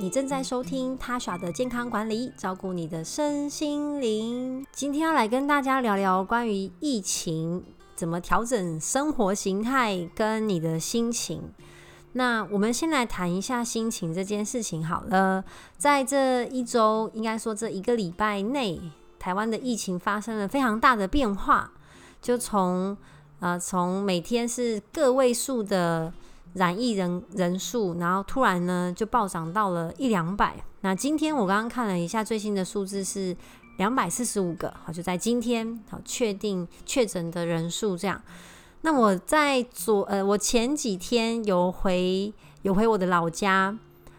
你正在收听他耍的健康管理，照顾你的身心灵。今天要来跟大家聊聊关于疫情怎么调整生活形态跟你的心情。那我们先来谈一下心情这件事情好了。在这一周，应该说这一个礼拜内，台湾的疫情发生了非常大的变化，就从呃从每天是个位数的。染疫人人数，然后突然呢就暴涨到了一两百。那今天我刚刚看了一下最新的数字是两百四十五个，好就在今天好确定确诊的人数这样。那我在昨呃我前几天有回有回我的老家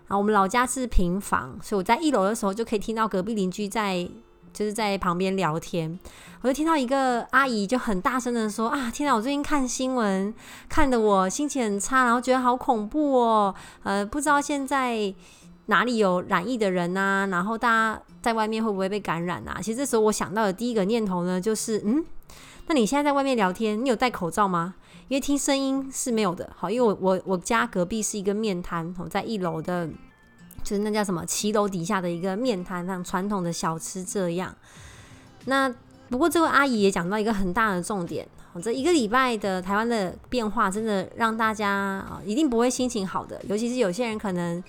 啊，我们老家是平房，所以我在一楼的时候就可以听到隔壁邻居在。就是在旁边聊天，我就听到一个阿姨就很大声的说：“啊，天哪！我最近看新闻，看得我心情很差，然后觉得好恐怖哦。呃，不知道现在哪里有染疫的人呐？然后大家在外面会不会被感染啊？其实这时候我想到的第一个念头呢，就是嗯，那你现在在外面聊天，你有戴口罩吗？因为听声音是没有的。好，因为我我我家隔壁是一个面摊，我在一楼的。”就是那叫什么骑楼底下的一个面摊，像传统的小吃这样。那不过这位阿姨也讲到一个很大的重点，这一个礼拜的台湾的变化，真的让大家啊一定不会心情好的。尤其是有些人可能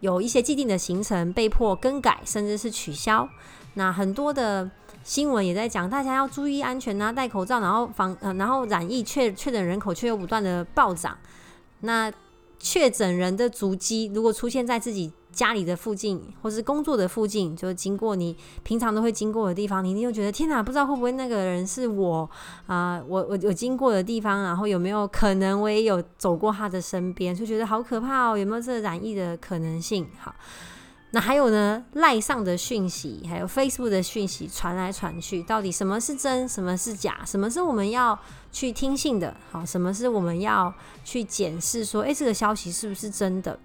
有一些既定的行程被迫更改，甚至是取消。那很多的新闻也在讲，大家要注意安全啊，戴口罩，然后防呃，然后染疫确确诊人口却又不断的暴涨。那确诊人的足迹如果出现在自己。家里的附近，或是工作的附近，就经过你平常都会经过的地方，你又觉得天哪，不知道会不会那个人是我啊？我我有经过的地方，然后有没有可能我也有走过他的身边，就觉得好可怕哦，有没有这染疫的可能性？好，那还有呢，赖上的讯息，还有 Facebook 的讯息传来传去，到底什么是真，什么是假？什么是我们要去听信的？好，什么是我们要去检视？说，诶，这个消息是不是真的？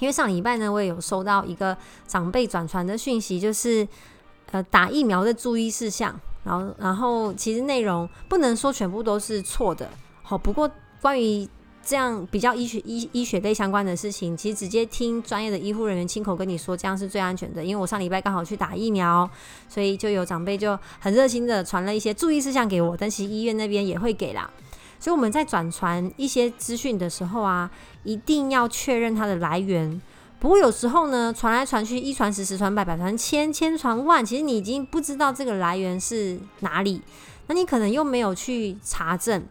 因为上礼拜呢，我也有收到一个长辈转传的讯息，就是呃打疫苗的注意事项，然后然后其实内容不能说全部都是错的，好，不过关于这样比较医学医医学类相关的事情，其实直接听专业的医护人员亲口跟你说，这样是最安全的。因为我上礼拜刚好去打疫苗，所以就有长辈就很热心的传了一些注意事项给我，但其实医院那边也会给啦。所以我们在转传一些资讯的时候啊，一定要确认它的来源。不过有时候呢，传来传去，一传十，十传百，百传千，千传万，其实你已经不知道这个来源是哪里，那你可能又没有去查证。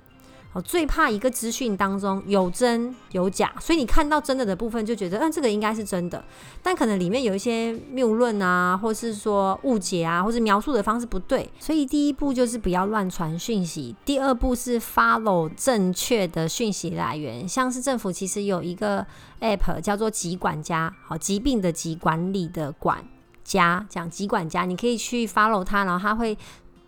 哦，最怕一个资讯当中有真有假，所以你看到真的的部分就觉得，嗯，这个应该是真的，但可能里面有一些谬论啊，或是说误解啊，或是描述的方式不对，所以第一步就是不要乱传讯息，第二步是 follow 正确的讯息来源，像是政府其实有一个 app 叫做疾管家，好，疾病的疾管理的管家，讲疾管家，你可以去 follow 它，然后它会。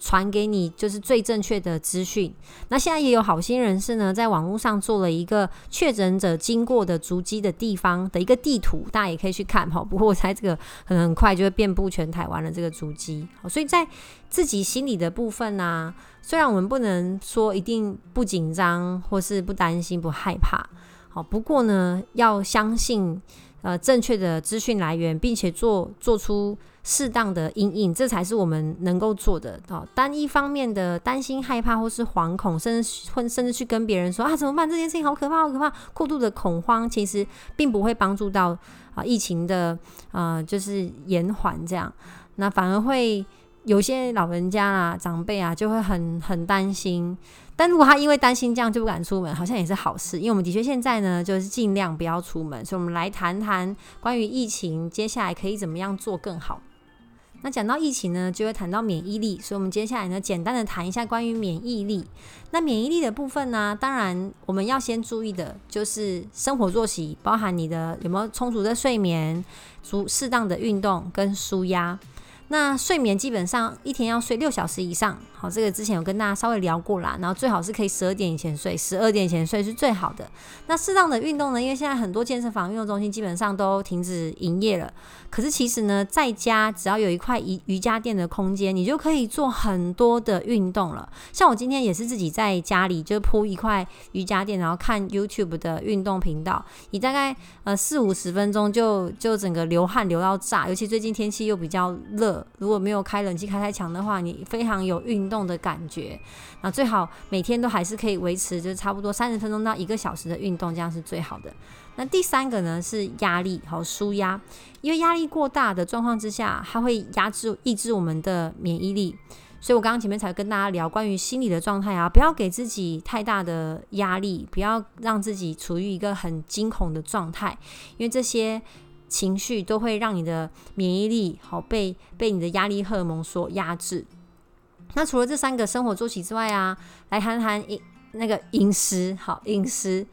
传给你就是最正确的资讯。那现在也有好心人士呢，在网络上做了一个确诊者经过的足迹的地方的一个地图，大家也可以去看哈。不过我猜这个可能很快就会遍布全台湾的这个足迹。所以在自己心里的部分呢，虽然我们不能说一定不紧张或是不担心不害怕，好，不过呢，要相信呃正确的资讯来源，并且做做出。适当的阴影，这才是我们能够做的。哦，单一方面的担心、害怕或是惶恐，甚至或甚至去跟别人说啊怎么办？这件事情好可怕，好可怕！过度的恐慌其实并不会帮助到啊疫情的啊就是延缓这样，那反而会有些老人家啊长辈啊就会很很担心。但如果他因为担心这样就不敢出门，好像也是好事，因为我们的确现在呢就是尽量不要出门。所以，我们来谈谈关于疫情接下来可以怎么样做更好。那讲到疫情呢，就会谈到免疫力，所以我们接下来呢，简单的谈一下关于免疫力。那免疫力的部分呢，当然我们要先注意的就是生活作息，包含你的有没有充足的睡眠、足适当的运动跟舒压。那睡眠基本上一天要睡六小时以上，好，这个之前有跟大家稍微聊过啦。然后最好是可以十二点以前睡，十二点以前睡是最好的。那适当的运动呢？因为现在很多健身房、运动中心基本上都停止营业了。可是其实呢，在家只要有一块瑜瑜伽垫的空间，你就可以做很多的运动了。像我今天也是自己在家里就铺一块瑜伽垫，然后看 YouTube 的运动频道，你大概呃四五十分钟就就整个流汗流到炸。尤其最近天气又比较热，如果没有开冷气开太强的话，你非常有运动的感觉。那最好每天都还是可以维持，就是差不多三十分钟到一个小时的运动，这样是最好的。那第三个呢是压力和舒压，因为压力过大的状况之下，它会压制、抑制我们的免疫力。所以我刚刚前面才跟大家聊关于心理的状态啊，不要给自己太大的压力，不要让自己处于一个很惊恐的状态，因为这些情绪都会让你的免疫力好被被你的压力荷尔蒙所压制。那除了这三个生活作息之外啊，来谈谈饮那个饮食，好饮食。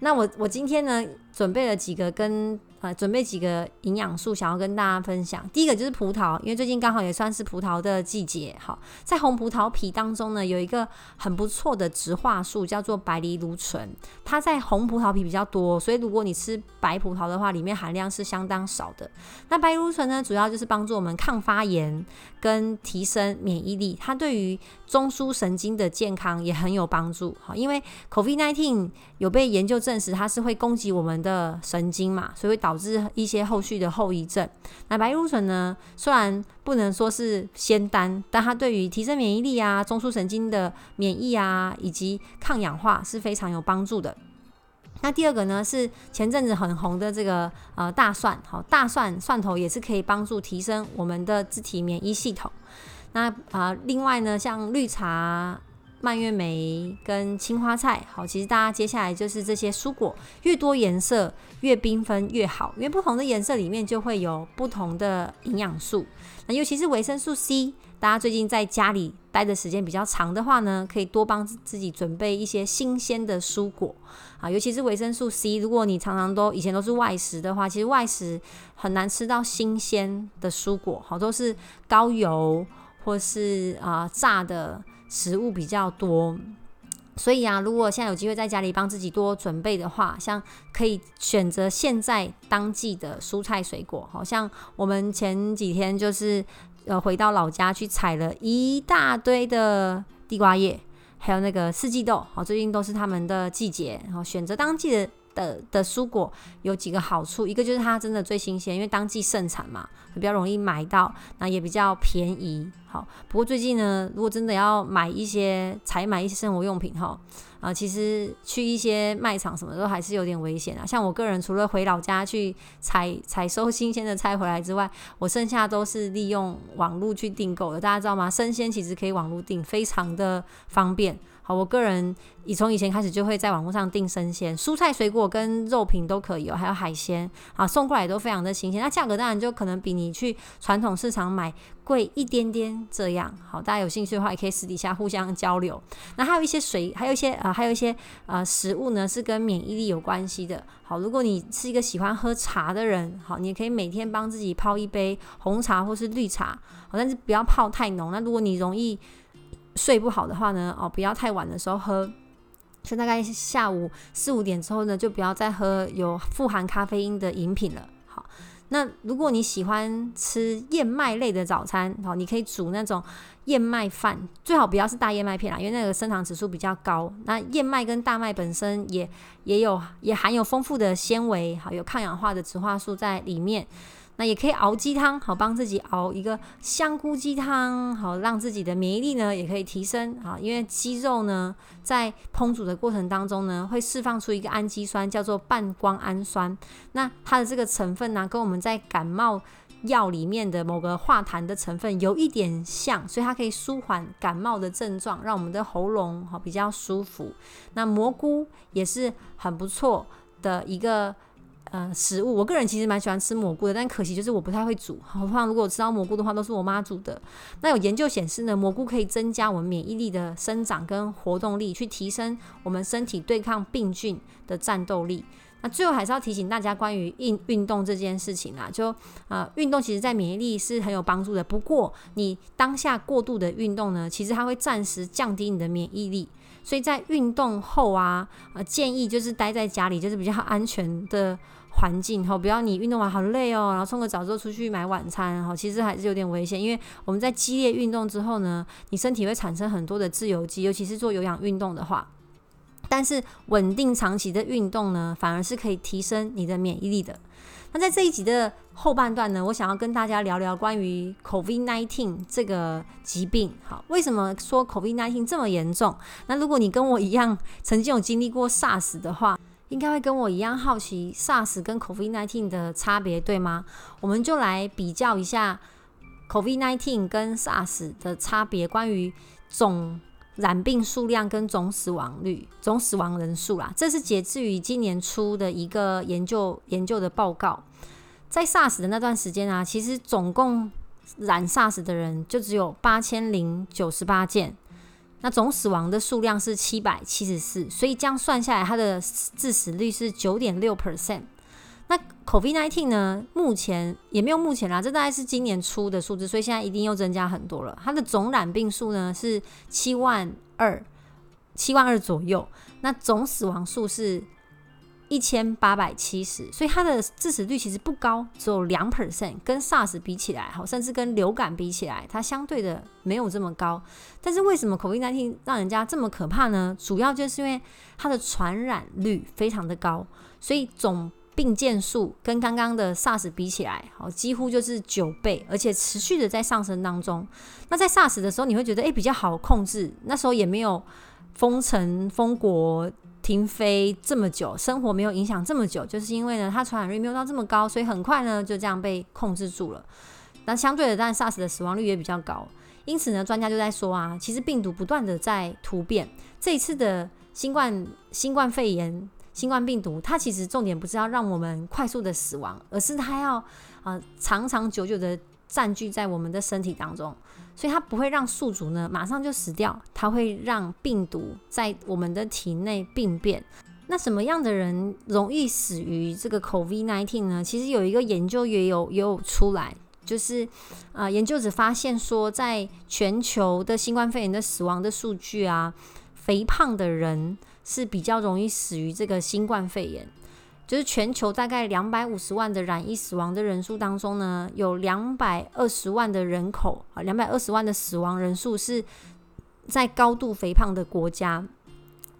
那我我今天呢，准备了几个跟。呃，准备几个营养素，想要跟大家分享。第一个就是葡萄，因为最近刚好也算是葡萄的季节。好，在红葡萄皮当中呢，有一个很不错的植化素，叫做白藜芦醇。它在红葡萄皮比较多，所以如果你吃白葡萄的话，里面含量是相当少的。那白藜芦醇呢，主要就是帮助我们抗发炎跟提升免疫力。它对于中枢神经的健康也很有帮助。好，因为 COVID-19 有被研究证实，它是会攻击我们的神经嘛，所以会导导致一些后续的后遗症。那白芦醇呢？虽然不能说是仙丹，但它对于提升免疫力啊、中枢神经的免疫啊，以及抗氧化是非常有帮助的。那第二个呢，是前阵子很红的这个呃大蒜，好，大蒜蒜头也是可以帮助提升我们的自体免疫系统。那啊，另外呢，像绿茶。蔓越莓跟青花菜，好，其实大家接下来就是这些蔬果，越多颜色越缤纷越好，因为不同的颜色里面就会有不同的营养素。那尤其是维生素 C，大家最近在家里待的时间比较长的话呢，可以多帮自己准备一些新鲜的蔬果啊，尤其是维生素 C，如果你常常都以前都是外食的话，其实外食很难吃到新鲜的蔬果，好，都是高油或是啊炸的。食物比较多，所以啊，如果现在有机会在家里帮自己多准备的话，像可以选择现在当季的蔬菜水果，好像我们前几天就是呃回到老家去采了一大堆的地瓜叶，还有那个四季豆，好，最近都是他们的季节，然后选择当季的。的的蔬果有几个好处，一个就是它真的最新鲜，因为当季盛产嘛，比较容易买到，那也比较便宜。好，不过最近呢，如果真的要买一些采买一些生活用品哈，啊，其实去一些卖场什么都还是有点危险啊。像我个人除了回老家去采采收新鲜的菜回来之外，我剩下都是利用网络去订购的。大家知道吗？生鲜其实可以网络订，非常的方便。好，我个人以从以前开始就会在网络上订生鲜蔬菜、水果跟肉品都可以哦，还有海鲜啊，送过来都非常的新鲜。那价格当然就可能比你去传统市场买贵一点点。这样好，大家有兴趣的话也可以私底下互相交流。那还有一些水，还有一些啊，还有一些呃食物呢，是跟免疫力有关系的。好，如果你是一个喜欢喝茶的人，好，你也可以每天帮自己泡一杯红茶或是绿茶，好，但是不要泡太浓。那如果你容易睡不好的话呢，哦，不要太晚的时候喝，就大概下午四五点之后呢，就不要再喝有富含咖啡因的饮品了。那如果你喜欢吃燕麦类的早餐，好，你可以煮那种燕麦饭，最好不要是大燕麦片啦，因为那个升糖指数比较高。那燕麦跟大麦本身也也有也含有丰富的纤维，好，有抗氧化的植化素在里面。那也可以熬鸡汤，好帮自己熬一个香菇鸡汤，好让自己的免疫力呢也可以提升啊。因为鸡肉呢在烹煮的过程当中呢，会释放出一个氨基酸，叫做半胱氨酸。那它的这个成分呢，跟我们在感冒药里面的某个化痰的成分有一点像，所以它可以舒缓感冒的症状，让我们的喉咙好比较舒服。那蘑菇也是很不错的一个。呃，食物，我个人其实蛮喜欢吃蘑菇的，但可惜就是我不太会煮。好，况如果我吃到蘑菇的话，都是我妈煮的。那有研究显示呢，蘑菇可以增加我们免疫力的生长跟活动力，去提升我们身体对抗病菌的战斗力。那最后还是要提醒大家关于运运动这件事情啦，就呃运动其实在免疫力是很有帮助的。不过你当下过度的运动呢，其实它会暂时降低你的免疫力。所以在运动后啊，呃建议就是待在家里，就是比较安全的环境哈，不要你运动完好累哦，然后冲个澡之后出去买晚餐哈，其实还是有点危险，因为我们在激烈运动之后呢，你身体会产生很多的自由基，尤其是做有氧运动的话。但是稳定长期的运动呢，反而是可以提升你的免疫力的。那在这一集的后半段呢，我想要跟大家聊聊关于 COVID-19 这个疾病。好，为什么说 COVID-19 这么严重？那如果你跟我一样曾经有经历过 SARS 的话，应该会跟我一样好奇 SARS 跟 COVID-19 的差别，对吗？我们就来比较一下 COVID-19 跟 SARS 的差别，关于总。染病数量跟总死亡率、总死亡人数啦，这是截至于今年初的一个研究研究的报告。在 SARS 的那段时间啊，其实总共染 SARS 的人就只有八千零九十八件，那总死亡的数量是七百七十四，所以这样算下来，它的致死率是九点六 percent。COVID-19 呢？目前也没有目前啦，这大概是今年初的数字，所以现在一定又增加很多了。它的总染病数呢是七万二，七万二左右。那总死亡数是一千八百七十，所以它的致死率其实不高，只有两 percent。跟 SARS 比起来，好，甚至跟流感比起来，它相对的没有这么高。但是为什么 COVID-19 让人家这么可怕呢？主要就是因为它的传染率非常的高，所以总病件数跟刚刚的 SARS 比起来，好，几乎就是九倍，而且持续的在上升当中。那在 SARS 的时候，你会觉得诶比较好控制，那时候也没有封城、封国、停飞这么久，生活没有影响这么久，就是因为呢，它传染率没有到这么高，所以很快呢就这样被控制住了。那相对的，但 SARS 的死亡率也比较高，因此呢，专家就在说啊，其实病毒不断的在突变，这一次的新冠新冠肺炎。新冠病毒，它其实重点不是要让我们快速的死亡，而是它要啊长长久久的占据在我们的身体当中，所以它不会让宿主呢马上就死掉，它会让病毒在我们的体内病变。那什么样的人容易死于这个 COVID-19 呢？其实有一个研究也有也有出来，就是啊研究者发现说，在全球的新冠肺炎的死亡的数据啊，肥胖的人。是比较容易死于这个新冠肺炎，就是全球大概两百五十万的染疫死亡的人数当中呢，有两百二十万的人口啊，两百二十万的死亡人数是在高度肥胖的国家。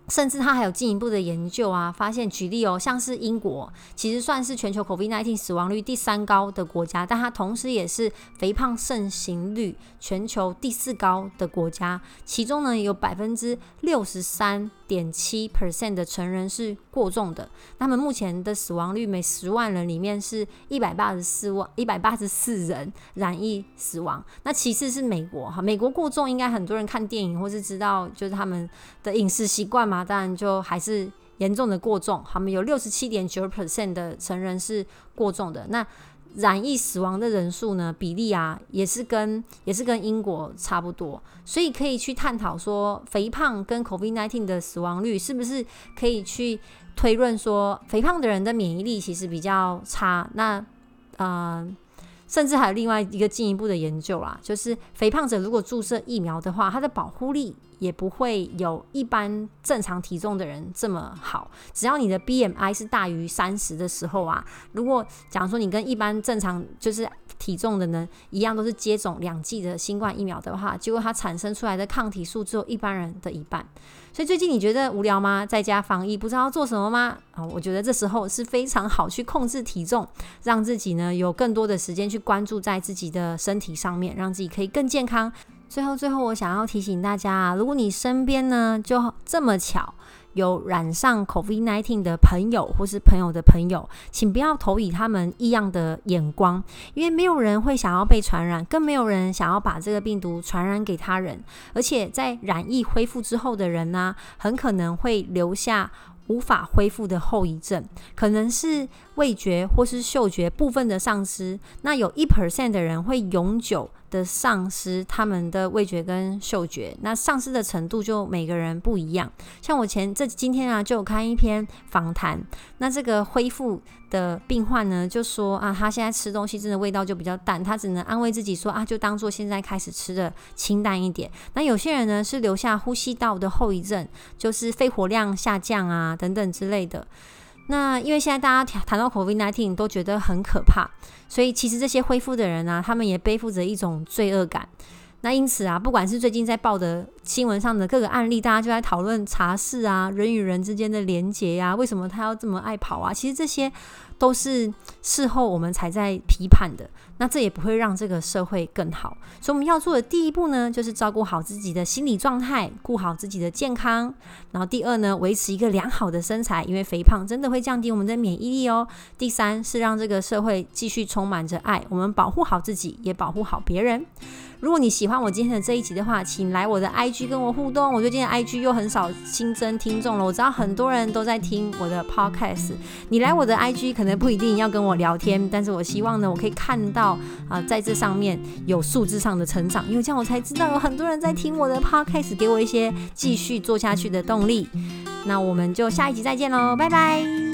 甚至他还有进一步的研究啊，发现举例哦，像是英国，其实算是全球 COVID-19 死亡率第三高的国家，但它同时也是肥胖盛行率全球第四高的国家。其中呢，有百分之六十三点七 percent 的成人是过重的。他们目前的死亡率每十万人里面是一百八十四万一百八十四人染疫死亡。那其次是美国哈，美国过重应该很多人看电影或是知道，就是他们的饮食习惯。当然就还是严重的过重，他们有六十七点九 percent 的成人是过重的。那染疫死亡的人数呢？比例啊，也是跟也是跟英国差不多。所以可以去探讨说，肥胖跟 COVID-19 的死亡率是不是可以去推论说，肥胖的人的免疫力其实比较差。那呃，甚至还有另外一个进一步的研究啦，就是肥胖者如果注射疫苗的话，它的保护力。也不会有一般正常体重的人这么好。只要你的 BMI 是大于三十的时候啊，如果假如说你跟一般正常就是体重的人一样，都是接种两剂的新冠疫苗的话，结果它产生出来的抗体数只有一般人的一半。所以最近你觉得无聊吗？在家防疫不知道做什么吗？啊，我觉得这时候是非常好去控制体重，让自己呢有更多的时间去关注在自己的身体上面，让自己可以更健康。最后，最后，我想要提醒大家啊，如果你身边呢就这么巧有染上 COVID-19 的朋友，或是朋友的朋友，请不要投以他们异样的眼光，因为没有人会想要被传染，更没有人想要把这个病毒传染给他人。而且在染疫恢复之后的人呢，很可能会留下无法恢复的后遗症，可能是味觉或是嗅觉部分的丧失。那有一 percent 的人会永久。的丧失他们的味觉跟嗅觉，那丧失的程度就每个人不一样。像我前这今天啊，就有看一篇访谈，那这个恢复的病患呢，就说啊，他现在吃东西真的味道就比较淡，他只能安慰自己说啊，就当做现在开始吃的清淡一点。那有些人呢是留下呼吸道的后遗症，就是肺活量下降啊等等之类的。那因为现在大家谈到 COVID-19 都觉得很可怕，所以其实这些恢复的人啊，他们也背负着一种罪恶感。那因此啊，不管是最近在报的新闻上的各个案例，大家就在讨论茶室啊，人与人之间的连结呀，为什么他要这么爱跑啊？其实这些。都是事后我们才在批判的，那这也不会让这个社会更好。所以我们要做的第一步呢，就是照顾好自己的心理状态，顾好自己的健康。然后第二呢，维持一个良好的身材，因为肥胖真的会降低我们的免疫力哦。第三是让这个社会继续充满着爱，我们保护好自己，也保护好别人。如果你喜欢我今天的这一集的话，请来我的 IG 跟我互动。我最近 IG 又很少新增听众了，我知道很多人都在听我的 Podcast。你来我的 IG 可能不一定要跟我聊天，但是我希望呢，我可以看到啊，在这上面有数字上的成长，因为这样我才知道有很多人在听我的 Podcast，给我一些继续做下去的动力。那我们就下一集再见喽，拜拜。